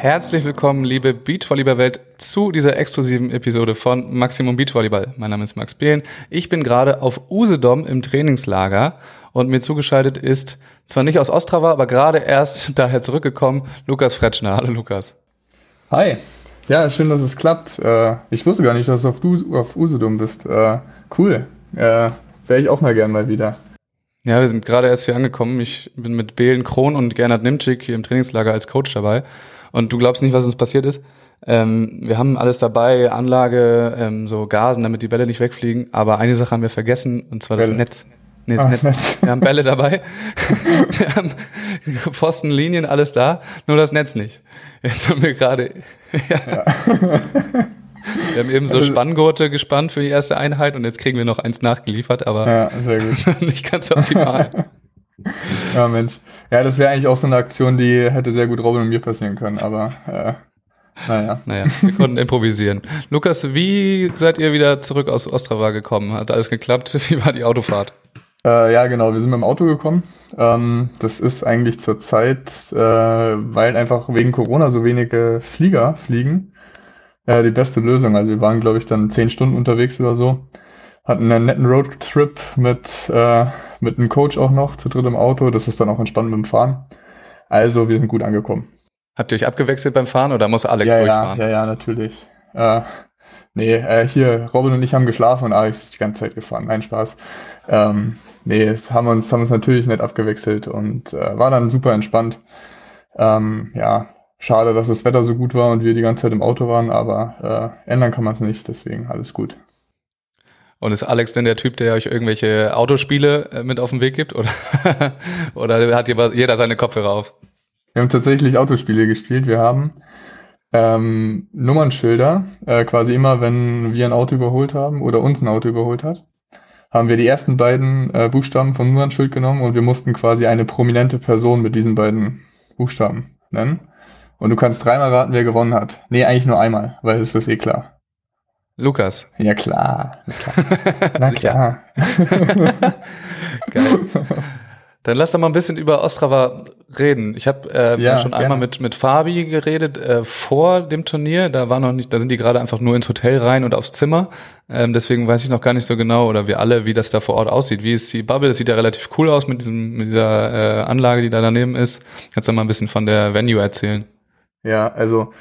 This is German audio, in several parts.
Herzlich willkommen, liebe Beachvolleyball-Welt, zu dieser exklusiven Episode von Maximum Beachvolleyball. Mein Name ist Max Behlen. Ich bin gerade auf Usedom im Trainingslager und mir zugeschaltet ist zwar nicht aus Ostrava, aber gerade erst daher zurückgekommen, Lukas Fretschner. Hallo Lukas. Hi. Ja, schön, dass es klappt. Äh, ich wusste gar nicht, dass du auf, Usedom bist. Äh, cool. Äh, Wäre ich auch mal gern mal wieder. Ja, wir sind gerade erst hier angekommen. Ich bin mit Belen Kron und Gernot Nimczyk hier im Trainingslager als Coach dabei. Und du glaubst nicht, was uns passiert ist? Ähm, wir haben alles dabei, Anlage, ähm, so Gasen, damit die Bälle nicht wegfliegen. Aber eine Sache haben wir vergessen, und zwar das Netz. Nee, das ah, Netz. Netz. Wir haben Bälle dabei. wir haben Pfosten, Linien, alles da, nur das Netz nicht. Jetzt haben wir gerade. ja. ja. Wir haben eben so also- Spanngurte gespannt für die erste Einheit und jetzt kriegen wir noch eins nachgeliefert, aber ja, sehr gut. nicht ganz optimal. ja, Mensch. Ja, das wäre eigentlich auch so eine Aktion, die hätte sehr gut Robin und mir passieren können, aber äh, naja. Naja, wir konnten improvisieren. Lukas, wie seid ihr wieder zurück aus Ostrava gekommen? Hat alles geklappt? Wie war die Autofahrt? Äh, ja, genau, wir sind mit dem Auto gekommen. Ähm, das ist eigentlich zur Zeit, äh, weil einfach wegen Corona so wenige Flieger fliegen, äh, die beste Lösung. Also wir waren, glaube ich, dann zehn Stunden unterwegs oder so hatten einen netten Roadtrip mit, äh, mit einem Coach auch noch, zu dritt im Auto. Das ist dann auch entspannt mit dem Fahren. Also, wir sind gut angekommen. Habt ihr euch abgewechselt beim Fahren oder muss Alex ja, durchfahren? Ja, ja, ja, natürlich. Äh, nee, äh, hier, Robin und ich haben geschlafen und Alex ist die ganze Zeit gefahren. Nein, Spaß. Ähm, nee, haben uns, haben uns natürlich nicht abgewechselt und äh, war dann super entspannt. Ähm, ja, schade, dass das Wetter so gut war und wir die ganze Zeit im Auto waren, aber äh, ändern kann man es nicht, deswegen alles gut. Und ist Alex denn der Typ, der euch irgendwelche Autospiele äh, mit auf den Weg gibt? Oder, oder hat jeder seine Kopfhörer auf? Wir haben tatsächlich Autospiele gespielt. Wir haben ähm, Nummernschilder, äh, quasi immer, wenn wir ein Auto überholt haben oder uns ein Auto überholt hat, haben wir die ersten beiden äh, Buchstaben vom Nummernschild genommen und wir mussten quasi eine prominente Person mit diesen beiden Buchstaben nennen. Und du kannst dreimal raten, wer gewonnen hat. Nee, eigentlich nur einmal, weil es ist eh klar. Lukas. Ja klar. Na klar. Geil. Dann lass doch mal ein bisschen über Ostrava reden. Ich habe äh, ja, schon einmal mit mit Fabi geredet äh, vor dem Turnier. Da war noch nicht, da sind die gerade einfach nur ins Hotel rein und aufs Zimmer. Ähm, deswegen weiß ich noch gar nicht so genau oder wir alle, wie das da vor Ort aussieht. Wie ist die Bubble? Das sieht ja relativ cool aus mit diesem mit dieser äh, Anlage, die da daneben ist. Kannst du mal ein bisschen von der Venue erzählen? Ja, also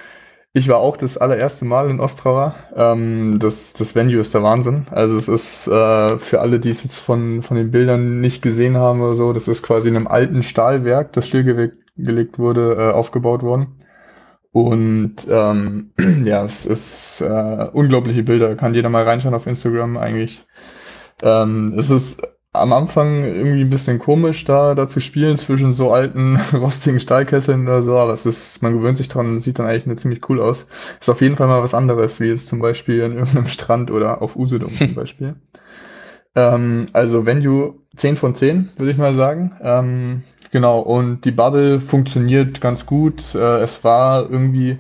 ich war auch das allererste Mal in Ostrava. Ähm, das, das Venue ist der Wahnsinn. Also es ist äh, für alle, die es jetzt von, von den Bildern nicht gesehen haben oder so, das ist quasi in einem alten Stahlwerk, das stillgelegt wurde, äh, aufgebaut worden. Und ähm, ja, es ist äh, unglaubliche Bilder. Kann jeder mal reinschauen auf Instagram eigentlich. Ähm, es ist am Anfang irgendwie ein bisschen komisch, da, da zu spielen zwischen so alten, rostigen Stahlkesseln oder so, aber es ist, man gewöhnt sich dran und sieht dann eigentlich nur ziemlich cool aus. Ist auf jeden Fall mal was anderes, wie jetzt zum Beispiel in irgendeinem Strand oder auf Usedom zum Beispiel. ähm, also Venue 10 von 10, würde ich mal sagen. Ähm, genau, und die Bubble funktioniert ganz gut. Äh, es war irgendwie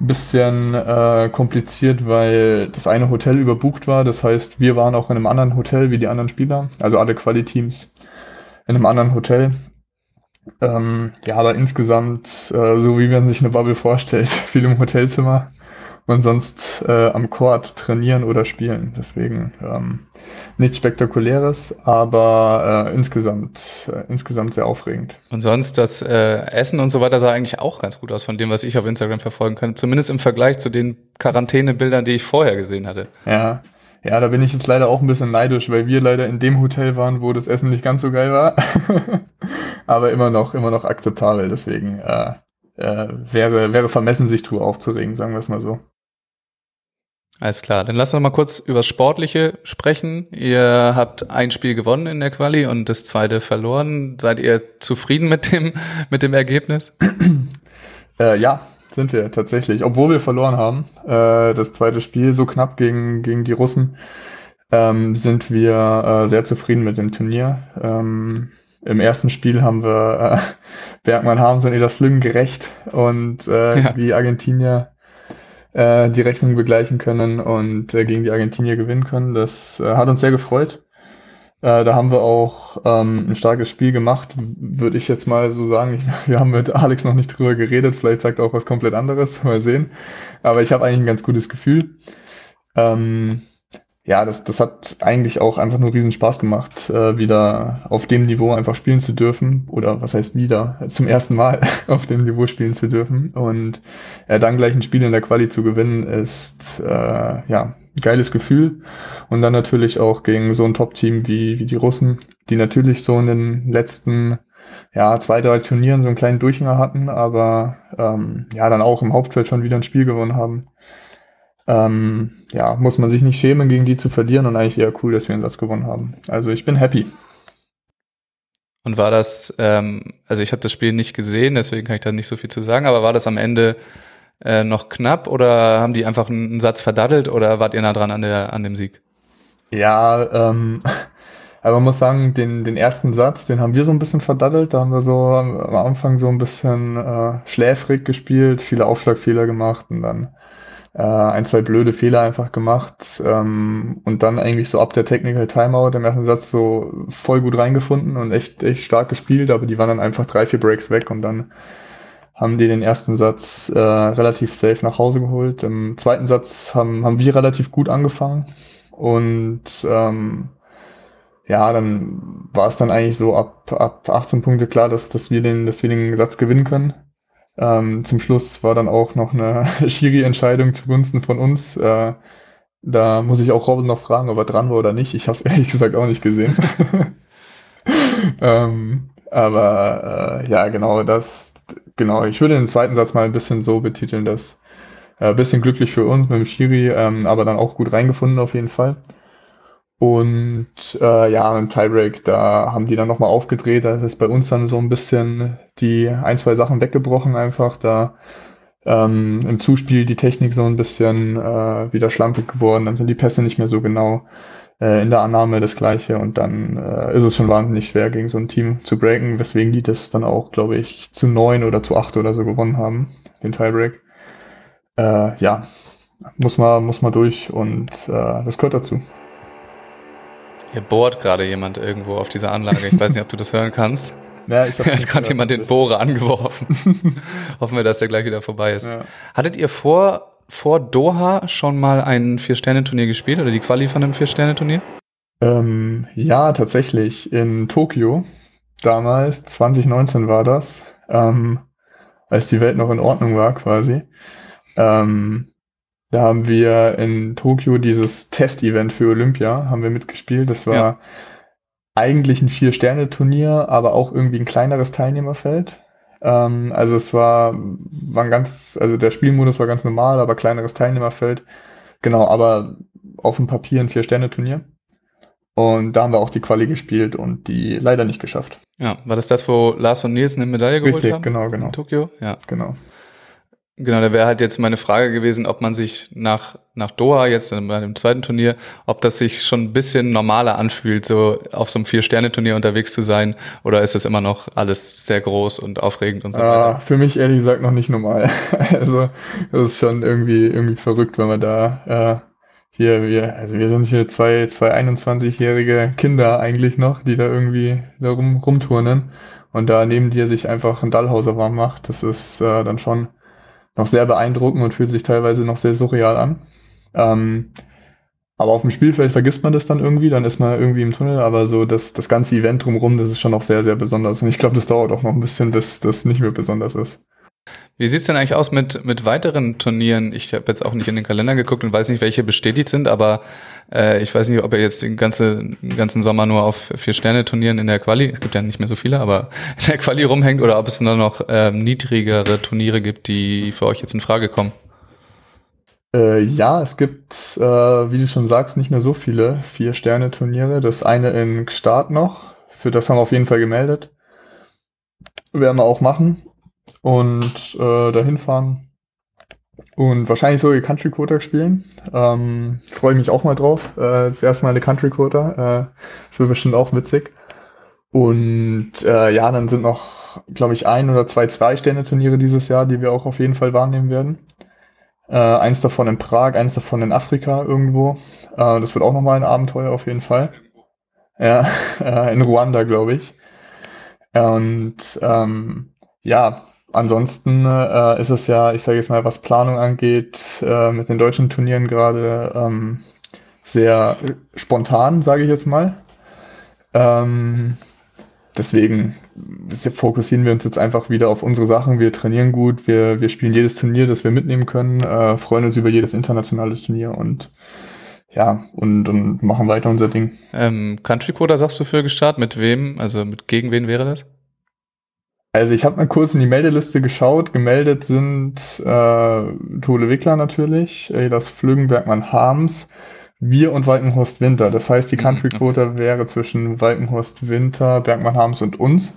bisschen äh, kompliziert, weil das eine Hotel überbucht war. Das heißt, wir waren auch in einem anderen Hotel wie die anderen Spieler, also alle Quali-Teams in einem anderen Hotel. Ähm, ja, aber insgesamt, äh, so wie man sich eine Bubble vorstellt, viel im Hotelzimmer und sonst äh, am Court trainieren oder spielen. Deswegen ähm, nichts Spektakuläres, aber äh, insgesamt, äh, insgesamt sehr aufregend. Und sonst das äh, Essen und so weiter sah eigentlich auch ganz gut aus von dem, was ich auf Instagram verfolgen kann. Zumindest im Vergleich zu den Quarantänebildern, die ich vorher gesehen hatte. Ja. Ja, da bin ich jetzt leider auch ein bisschen neidisch, weil wir leider in dem Hotel waren, wo das Essen nicht ganz so geil war. aber immer noch, immer noch akzeptabel. Deswegen äh, wäre, wäre vermessen, sich drüber aufzuregen, sagen wir es mal so. Alles klar, dann lass uns mal kurz über das Sportliche sprechen. Ihr habt ein Spiel gewonnen in der Quali und das zweite verloren. Seid ihr zufrieden mit dem, mit dem Ergebnis? Äh, ja, sind wir tatsächlich. Obwohl wir verloren haben, äh, das zweite Spiel so knapp gegen, gegen die Russen, ähm, sind wir äh, sehr zufrieden mit dem Turnier. Ähm, Im ersten Spiel haben wir äh, Bergmann Harms und Eda Slüm gerecht und äh, ja. die Argentinier äh, die Rechnung begleichen können und äh, gegen die Argentinier gewinnen können. Das äh, hat uns sehr gefreut. Äh, da haben wir auch ähm, ein starkes Spiel gemacht, würde ich jetzt mal so sagen. Ich, wir haben mit Alex noch nicht drüber geredet, vielleicht sagt er auch was komplett anderes, mal sehen. Aber ich habe eigentlich ein ganz gutes Gefühl. Ähm, ja, das, das hat eigentlich auch einfach nur riesen Spaß gemacht, äh, wieder auf dem Niveau einfach spielen zu dürfen. Oder was heißt wieder? Zum ersten Mal auf dem Niveau spielen zu dürfen. Und äh, dann gleich ein Spiel in der Quali zu gewinnen, ist äh, ja geiles Gefühl. Und dann natürlich auch gegen so ein Top-Team wie, wie die Russen, die natürlich so in den letzten ja, zwei, drei Turnieren so einen kleinen Durchhänger hatten, aber ähm, ja, dann auch im Hauptfeld schon wieder ein Spiel gewonnen haben ähm, ja, muss man sich nicht schämen, gegen die zu verlieren und eigentlich eher cool, dass wir einen Satz gewonnen haben. Also ich bin happy. Und war das, ähm, also ich habe das Spiel nicht gesehen, deswegen kann ich da nicht so viel zu sagen, aber war das am Ende äh, noch knapp oder haben die einfach einen Satz verdaddelt oder wart ihr nah dran an, der, an dem Sieg? Ja, ähm, aber man muss sagen, den, den ersten Satz, den haben wir so ein bisschen verdaddelt. Da haben wir so am Anfang so ein bisschen äh, schläfrig gespielt, viele Aufschlagfehler gemacht und dann äh, ein, zwei blöde Fehler einfach gemacht ähm, und dann eigentlich so ab der Technical Timeout im ersten Satz so voll gut reingefunden und echt, echt stark gespielt, aber die waren dann einfach drei, vier Breaks weg und dann haben die den ersten Satz äh, relativ safe nach Hause geholt. Im zweiten Satz haben, haben wir relativ gut angefangen und ähm, ja, dann war es dann eigentlich so ab, ab 18 Punkte klar, dass, dass, wir den, dass wir den Satz gewinnen können. Ähm, zum Schluss war dann auch noch eine Schiri-Entscheidung zugunsten von uns. Äh, da muss ich auch Robin noch fragen, ob er dran war oder nicht. Ich habe es ehrlich gesagt auch nicht gesehen. ähm, aber äh, ja, genau das. Genau, ich würde den zweiten Satz mal ein bisschen so betiteln, dass äh, bisschen glücklich für uns mit dem Schiri, ähm, aber dann auch gut reingefunden auf jeden Fall. Und äh, ja, im Tiebreak, da haben die dann nochmal aufgedreht. Da ist bei uns dann so ein bisschen die ein, zwei Sachen weggebrochen einfach. Da ähm, im Zuspiel die Technik so ein bisschen äh, wieder schlampig geworden. Dann sind die Pässe nicht mehr so genau. Äh, in der Annahme das gleiche. Und dann äh, ist es schon wahnsinnig schwer, gegen so ein Team zu breaken, weswegen die das dann auch, glaube ich, zu neun oder zu acht oder so gewonnen haben, den Tiebreak. Äh, ja, muss man, muss man durch und äh, das gehört dazu. Hier bohrt gerade jemand irgendwo auf dieser Anlage. Ich weiß nicht, ob du das hören kannst. Ja, ich habe gerade jemand den Bohrer angeworfen. Hoffen wir, dass der gleich wieder vorbei ist. Ja. Hattet ihr vor, vor Doha schon mal ein Vier-Sterne-Turnier gespielt oder die Quali von einem Vier-Sterne-Turnier? Ähm, ja, tatsächlich. In Tokio. Damals, 2019 war das. Ähm, als die Welt noch in Ordnung war quasi. Ähm, da haben wir in Tokio dieses Test-Event für Olympia, haben wir mitgespielt. Das war ja. eigentlich ein Vier-Sterne-Turnier, aber auch irgendwie ein kleineres Teilnehmerfeld. Ähm, also es war, war ein ganz, also der Spielmodus war ganz normal, aber kleineres Teilnehmerfeld. Genau, aber auf dem Papier ein Vier-Sterne-Turnier. Und da haben wir auch die Quali gespielt und die leider nicht geschafft. Ja, war das das, wo Lars und Nils eine Medaille geholt Richtig, haben? Richtig, genau, genau. In Tokio? Ja. Genau. Genau, da wäre halt jetzt meine Frage gewesen, ob man sich nach, nach Doha, jetzt bei dem zweiten Turnier, ob das sich schon ein bisschen normaler anfühlt, so auf so einem Vier-Sterne-Turnier unterwegs zu sein, oder ist es immer noch alles sehr groß und aufregend und so weiter? Für mich ehrlich gesagt noch nicht normal. also, das ist schon irgendwie, irgendwie verrückt, wenn man da, äh, hier, wir, also wir sind hier zwei, zwei 21-jährige Kinder eigentlich noch, die da irgendwie da rum, rumturnen und da neben dir sich einfach ein Dallhauser warm macht. Das ist äh, dann schon, noch sehr beeindruckend und fühlt sich teilweise noch sehr surreal an. Ähm, aber auf dem Spielfeld vergisst man das dann irgendwie, dann ist man irgendwie im Tunnel, aber so das, das ganze Event drumherum, das ist schon noch sehr, sehr besonders. Und ich glaube, das dauert auch noch ein bisschen, bis das nicht mehr besonders ist. Wie sieht's denn eigentlich aus mit, mit weiteren Turnieren? Ich habe jetzt auch nicht in den Kalender geguckt und weiß nicht, welche bestätigt sind, aber äh, ich weiß nicht, ob er jetzt den, ganze, ganzen Sommer nur auf Vier-Sterne-Turnieren in der Quali, es gibt ja nicht mehr so viele, aber in der Quali rumhängt oder ob es nur noch ähm, niedrigere Turniere gibt, die für euch jetzt in Frage kommen. Äh, ja, es gibt, äh, wie du schon sagst, nicht mehr so viele Vier-Sterne-Turniere. Das eine in Start noch, für das haben wir auf jeden Fall gemeldet. Werden wir auch machen und äh, dahin fahren und wahrscheinlich so die Country Quota spielen. Ähm, Freue mich auch mal drauf. Äh, das erste Mal eine Country Quota. Äh, das wird bestimmt auch witzig. Und äh, ja, dann sind noch, glaube ich, ein oder zwei Zwei-Sterne-Turniere dieses Jahr, die wir auch auf jeden Fall wahrnehmen werden. Äh, eins davon in Prag, eins davon in Afrika irgendwo. Äh, das wird auch nochmal ein Abenteuer auf jeden Fall. Ja, äh, in Ruanda, glaube ich. Und ähm, ja, ansonsten äh, ist es ja, ich sage jetzt mal, was Planung angeht, äh, mit den deutschen Turnieren gerade ähm, sehr spontan, sage ich jetzt mal. Ähm, deswegen fokussieren wir uns jetzt einfach wieder auf unsere Sachen. Wir trainieren gut, wir, wir spielen jedes Turnier, das wir mitnehmen können, äh, freuen uns über jedes internationale Turnier und ja, und, und machen weiter unser Ding. Ähm, Country Quota sagst du für gestartet? Mit wem? Also mit gegen wen wäre das? Also ich habe mal kurz in die Meldeliste geschaut. Gemeldet sind äh, Tole Wickler natürlich, das Flügenbergmann Harms, wir und Walkenhorst Winter. Das heißt, die mhm, Country Quota okay. wäre zwischen Walkenhorst Winter, Bergmann Harms und uns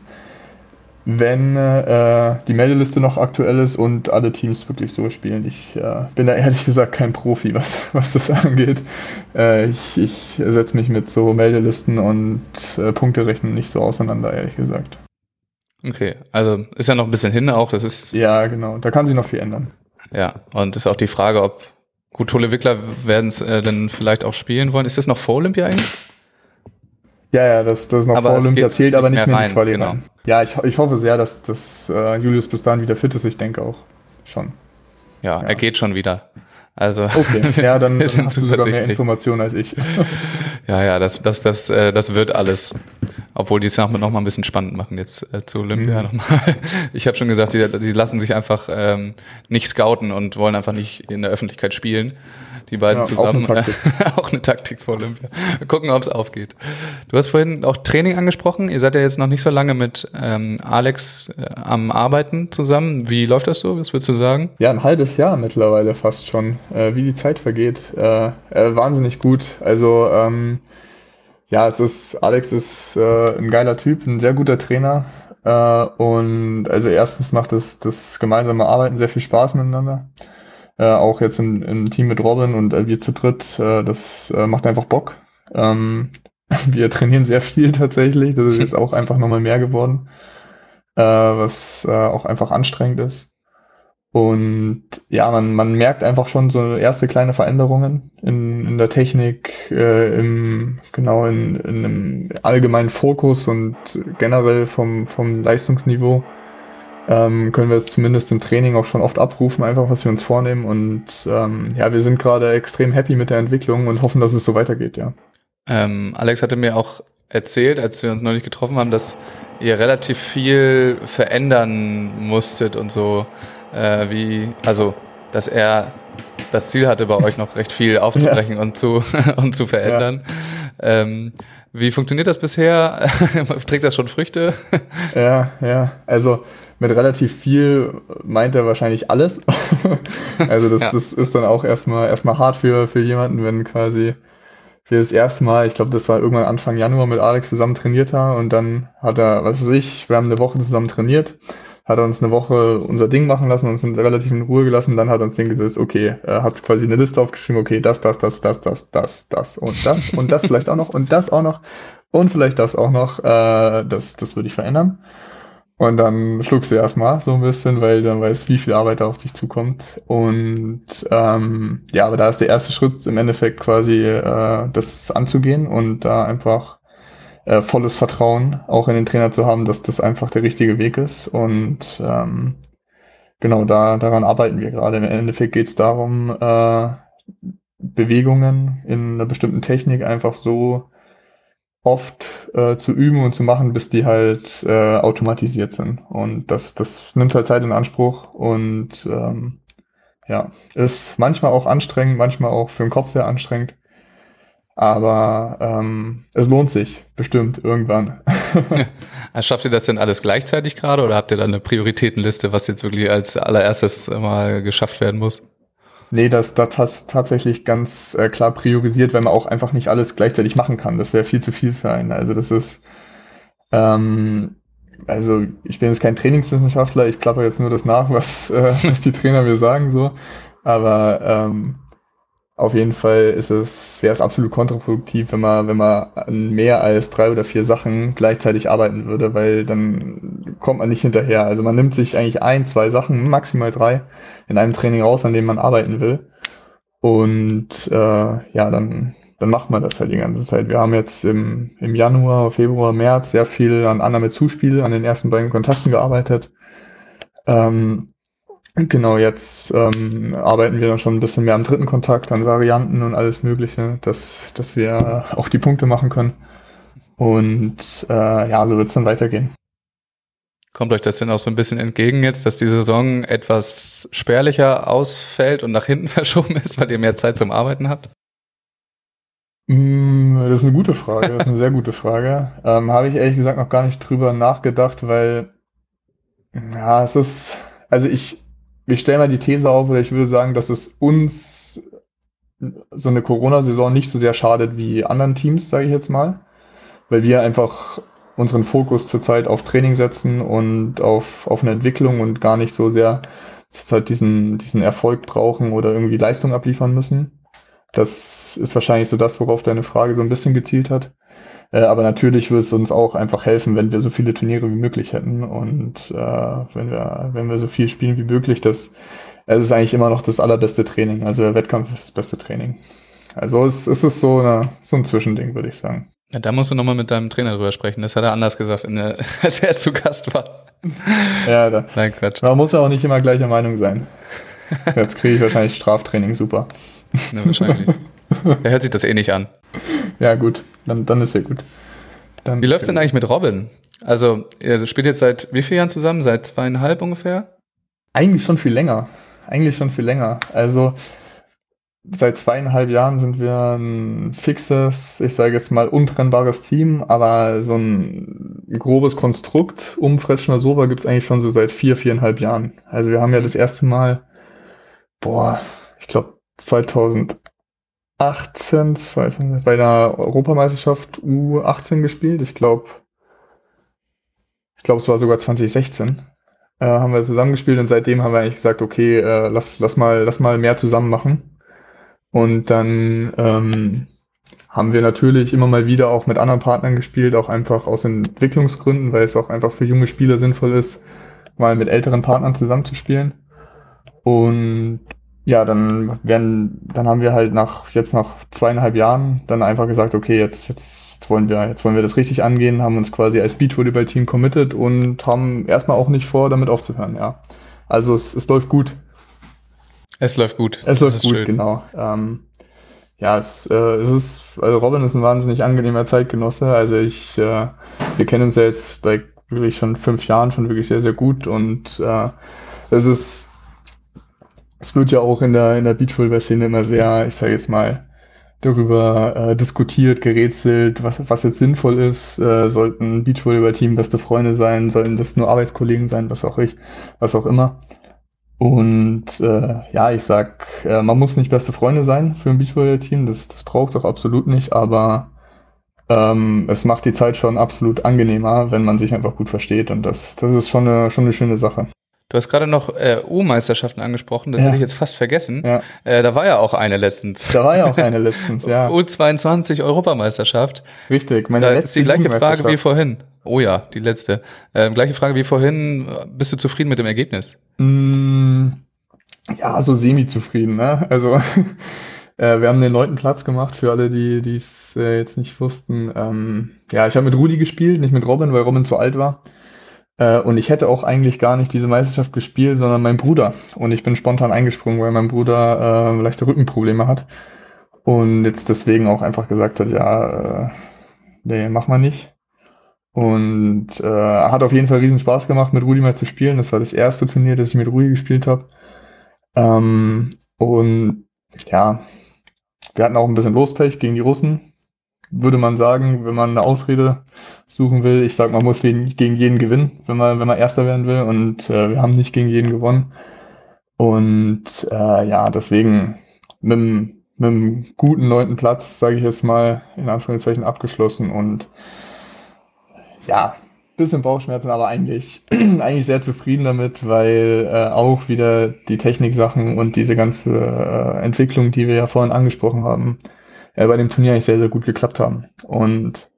wenn äh, die Meldeliste noch aktuell ist und alle Teams wirklich so spielen. Ich äh, bin da ehrlich gesagt kein Profi, was, was das angeht. Äh, ich ich setze mich mit so Meldelisten und äh, Punkterechnen nicht so auseinander, ehrlich gesagt. Okay, also ist ja noch ein bisschen hin auch, das ist... Ja, genau, da kann sich noch viel ändern. Ja, und ist auch die Frage, ob gut, Tolle Wickler werden es äh, dann vielleicht auch spielen wollen. Ist das noch vor Olympia eigentlich? Ja, ja, das, das ist noch aber vor Olympia, zählt aber nicht mehr, rein, in die Quali genau. rein. Ja, ich, ich hoffe sehr, dass, dass uh, Julius bis dahin wieder fit ist. Ich denke auch schon. Ja, ja. er geht schon wieder. Also okay, ja, dann, wir sind hast du sogar mehr Informationen als ich. ja, ja, das, das, das, äh, das wird alles. Obwohl die es noch, noch mal ein bisschen spannend machen jetzt äh, zu Olympia mhm. nochmal. Ich habe schon gesagt, die, die lassen sich einfach ähm, nicht scouten und wollen einfach nicht in der Öffentlichkeit spielen die beiden ja, zusammen. Auch eine, auch eine Taktik vor Olympia. Wir gucken, ob es aufgeht. Du hast vorhin auch Training angesprochen. Ihr seid ja jetzt noch nicht so lange mit ähm, Alex äh, am Arbeiten zusammen. Wie läuft das so? Was würdest du sagen? Ja, ein halbes Jahr mittlerweile fast schon. Äh, wie die Zeit vergeht. Äh, äh wahnsinnig gut. Also ähm, ja, es ist, Alex ist äh, ein geiler Typ, ein sehr guter Trainer. Äh, und also erstens macht das, das gemeinsame Arbeiten sehr viel Spaß miteinander. Äh, auch jetzt im, im, Team mit Robin und äh, wir zu dritt, äh, das äh, macht einfach Bock. Ähm, wir trainieren sehr viel tatsächlich. Das ist jetzt auch einfach nochmal mehr geworden, äh, was äh, auch einfach anstrengend ist. Und ja, man, man merkt einfach schon so erste kleine Veränderungen in, in der Technik, äh, im, genau in, in einem allgemeinen Fokus und generell vom, vom Leistungsniveau ähm, können wir es zumindest im Training auch schon oft abrufen, einfach was wir uns vornehmen. Und ähm, ja, wir sind gerade extrem happy mit der Entwicklung und hoffen, dass es so weitergeht, ja. Ähm, Alex hatte mir auch erzählt, als wir uns neulich getroffen haben, dass ihr relativ viel verändern musstet und so, äh, wie, also, dass er das Ziel hatte, bei euch noch recht viel aufzubrechen ja. und zu und zu verändern. Ja. Ähm, wie funktioniert das bisher? Trägt das schon Früchte? ja, ja. Also mit relativ viel meint er wahrscheinlich alles. also das, ja. das ist dann auch erstmal erstmal hart für, für jemanden, wenn quasi wir das erste Mal, ich glaube, das war irgendwann Anfang Januar mit Alex zusammen trainiert haben und dann hat er, was weiß ich, wir haben eine Woche zusammen trainiert, hat er uns eine Woche unser Ding machen lassen, uns relativ in Ruhe gelassen, dann hat er uns den gesetzt, okay, er hat quasi eine Liste aufgeschrieben, okay, das, das, das, das, das, das, das und das und das vielleicht auch noch und das auch noch und vielleicht das auch noch, äh, das, das würde ich verändern. Und dann schluckst du erstmal so ein bisschen, weil dann weißt, wie viel Arbeit da auf dich zukommt. Und ähm, ja, aber da ist der erste Schritt im Endeffekt quasi äh, das anzugehen und da einfach äh, volles Vertrauen auch in den Trainer zu haben, dass das einfach der richtige Weg ist. Und ähm, genau da daran arbeiten wir gerade. Im Endeffekt geht es darum, äh, Bewegungen in einer bestimmten Technik einfach so oft äh, zu üben und zu machen, bis die halt äh, automatisiert sind. Und das, das nimmt halt Zeit in Anspruch und ähm, ja, ist manchmal auch anstrengend, manchmal auch für den Kopf sehr anstrengend. Aber ähm, es lohnt sich bestimmt irgendwann. Schafft ihr das denn alles gleichzeitig gerade oder habt ihr da eine Prioritätenliste, was jetzt wirklich als allererstes mal geschafft werden muss? Nee, das, das hat tatsächlich ganz äh, klar priorisiert, weil man auch einfach nicht alles gleichzeitig machen kann. Das wäre viel zu viel für einen. Also das ist, ähm, also ich bin jetzt kein Trainingswissenschaftler, ich klappe jetzt nur das nach, was, äh, was die Trainer mir sagen so. Aber ähm, auf jeden Fall ist es, wäre es absolut kontraproduktiv, wenn man, wenn man an mehr als drei oder vier Sachen gleichzeitig arbeiten würde, weil dann kommt man nicht hinterher. Also man nimmt sich eigentlich ein, zwei Sachen, maximal drei, in einem Training raus, an dem man arbeiten will. Und äh, ja, dann dann macht man das halt die ganze Zeit. Wir haben jetzt im, im Januar, Februar, März sehr viel an Annahme Zuspiel, an den ersten beiden Kontakten gearbeitet. Ähm, genau, jetzt ähm, arbeiten wir dann schon ein bisschen mehr am dritten Kontakt, an Varianten und alles Mögliche, dass, dass wir auch die Punkte machen können. Und äh, ja, so wird es dann weitergehen. Kommt euch das denn auch so ein bisschen entgegen jetzt, dass die Saison etwas spärlicher ausfällt und nach hinten verschoben ist, weil ihr mehr Zeit zum Arbeiten habt? Mm, das ist eine gute Frage, das ist eine sehr gute Frage. Ähm, Habe ich ehrlich gesagt noch gar nicht drüber nachgedacht, weil ja, es ist, also ich, ich stelle mal die These auf, oder ich würde sagen, dass es uns so eine Corona-Saison nicht so sehr schadet wie anderen Teams, sage ich jetzt mal, weil wir einfach unseren Fokus zurzeit auf Training setzen und auf, auf eine Entwicklung und gar nicht so sehr zurzeit diesen, diesen Erfolg brauchen oder irgendwie Leistung abliefern müssen. Das ist wahrscheinlich so das, worauf deine Frage so ein bisschen gezielt hat. Äh, aber natürlich würde es uns auch einfach helfen, wenn wir so viele Turniere wie möglich hätten und äh, wenn wir, wenn wir so viel spielen wie möglich. Das, es ist eigentlich immer noch das allerbeste Training. Also der Wettkampf ist das beste Training. Also es, es ist so, eine, so ein Zwischending, würde ich sagen. Ja, da musst du nochmal mit deinem Trainer drüber sprechen. Das hat er anders gesagt, der, als er zu Gast war. Ja, da. Nein, Quatsch. Man muss ja auch nicht immer gleicher Meinung sein. Jetzt kriege ich wahrscheinlich Straftraining, super. Ja, wahrscheinlich. er hört sich das eh nicht an. Ja, gut. Dann, dann ist ja gut. Dann wie läuft's denn eigentlich mit Robin? Also, ihr spielt jetzt seit wie vielen Jahren zusammen? Seit zweieinhalb ungefähr? Eigentlich schon viel länger. Eigentlich schon viel länger. Also, seit zweieinhalb Jahren sind wir ein fixes, ich sage jetzt mal untrennbares Team, aber so ein grobes Konstrukt um Fretschner Sova gibt es eigentlich schon so seit vier, viereinhalb Jahren. Also wir haben ja das erste Mal, boah, ich glaube 2018 bei der Europameisterschaft U18 gespielt. Ich glaube, ich glaube es war sogar 2016 äh, haben wir zusammengespielt und seitdem haben wir eigentlich gesagt, okay, äh, lass, lass mal, lass mal mehr zusammen machen. Und dann ähm, haben wir natürlich immer mal wieder auch mit anderen Partnern gespielt, auch einfach aus Entwicklungsgründen, weil es auch einfach für junge Spieler sinnvoll ist, mal mit älteren Partnern zusammenzuspielen. Und ja, dann werden, dann haben wir halt nach, jetzt nach zweieinhalb Jahren dann einfach gesagt, okay, jetzt, jetzt, jetzt wollen wir, jetzt wollen wir das richtig angehen, haben uns quasi als Beachvolleyball-Team committed und haben erstmal auch nicht vor, damit aufzuhören, ja. Also es, es läuft gut. Es läuft gut. Es läuft gut, schön. genau. Ähm, ja, es, äh, es ist, also Robin ist ein wahnsinnig angenehmer Zeitgenosse. Also ich, äh, wir kennen uns ja jetzt like, wirklich schon fünf Jahren schon wirklich sehr, sehr gut und äh, es ist, es wird ja auch in der, in der Beachvolleyball-Szene immer sehr, ich sage jetzt mal, darüber äh, diskutiert, gerätselt, was, was jetzt sinnvoll ist. Äh, sollten Beachvolleyball-Team beste Freunde sein, sollten das nur Arbeitskollegen sein, was auch ich, was auch immer. Und äh, ja, ich sag, äh, man muss nicht beste Freunde sein für ein Beachvolleyball-Team, das, das braucht es auch absolut nicht, aber ähm, es macht die Zeit schon absolut angenehmer, wenn man sich einfach gut versteht und das, das ist schon eine, schon eine schöne Sache. Du hast gerade noch äh, U-Meisterschaften angesprochen, das ja. hätte ich jetzt fast vergessen. Ja. Äh, da war ja auch eine letztens. Da war ja auch eine letztens, ja. U22 Europameisterschaft. Richtig, meine da letzte ist die gleiche Frage wie vorhin. Oh ja, die letzte. Äh, gleiche Frage wie vorhin. Bist du zufrieden mit dem Ergebnis? Mm, ja, so semi-zufrieden. Ne? Also äh, wir haben den neunten Platz gemacht für alle, die es äh, jetzt nicht wussten. Ähm, ja, ich habe mit Rudi gespielt, nicht mit Robin, weil Robin zu alt war. Äh, und ich hätte auch eigentlich gar nicht diese Meisterschaft gespielt, sondern mein Bruder. Und ich bin spontan eingesprungen, weil mein Bruder äh, leichte Rückenprobleme hat. Und jetzt deswegen auch einfach gesagt hat, ja, äh, nee, mach mal nicht. Und äh, hat auf jeden Fall riesen Spaß gemacht, mit Rudi mal zu spielen. Das war das erste Turnier, das ich mit Rudi gespielt habe. Ähm, und ja, wir hatten auch ein bisschen Lospech gegen die Russen, würde man sagen, wenn man eine Ausrede suchen will. Ich sag, man muss gegen, jeden gewinnen, wenn man, wenn man Erster werden will. Und äh, wir haben nicht gegen jeden gewonnen. Und äh, ja, deswegen mit, mit einem guten neunten Platz, sage ich jetzt mal, in Anführungszeichen abgeschlossen und ja, bisschen Bauchschmerzen, aber eigentlich, eigentlich sehr zufrieden damit, weil äh, auch wieder die Techniksachen und diese ganze äh, Entwicklung, die wir ja vorhin angesprochen haben, äh, bei dem Turnier eigentlich sehr, sehr gut geklappt haben. Und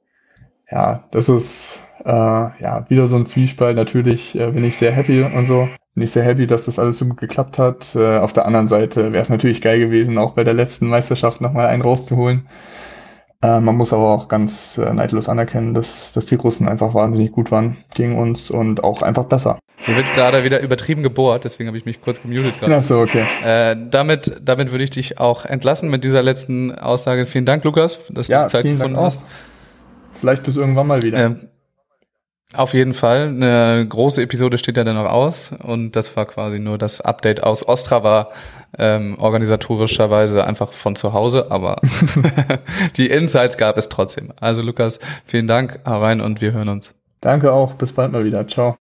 ja, das ist äh, ja wieder so ein Zwiespalt. Natürlich äh, bin ich sehr happy und so. Bin ich sehr happy, dass das alles so gut geklappt hat. Äh, auf der anderen Seite wäre es natürlich geil gewesen, auch bei der letzten Meisterschaft nochmal einen rauszuholen. Äh, man muss aber auch ganz äh, neidlos anerkennen, dass, dass die Russen einfach wahnsinnig gut waren gegen uns und auch einfach besser. Hier wird gerade wieder übertrieben gebohrt, deswegen habe ich mich kurz gemutet gerade. Ach so, okay. Äh, damit, damit würde ich dich auch entlassen mit dieser letzten Aussage. Vielen Dank, Lukas, dass Ja, du Zeit gefunden hast. Vielleicht bis irgendwann mal wieder. Ähm, auf jeden Fall. Eine große Episode steht ja dann noch aus und das war quasi nur das Update aus Ostrava, ähm, organisatorischerweise einfach von zu Hause, aber die Insights gab es trotzdem. Also Lukas, vielen Dank, hau rein und wir hören uns. Danke auch. Bis bald mal wieder. Ciao.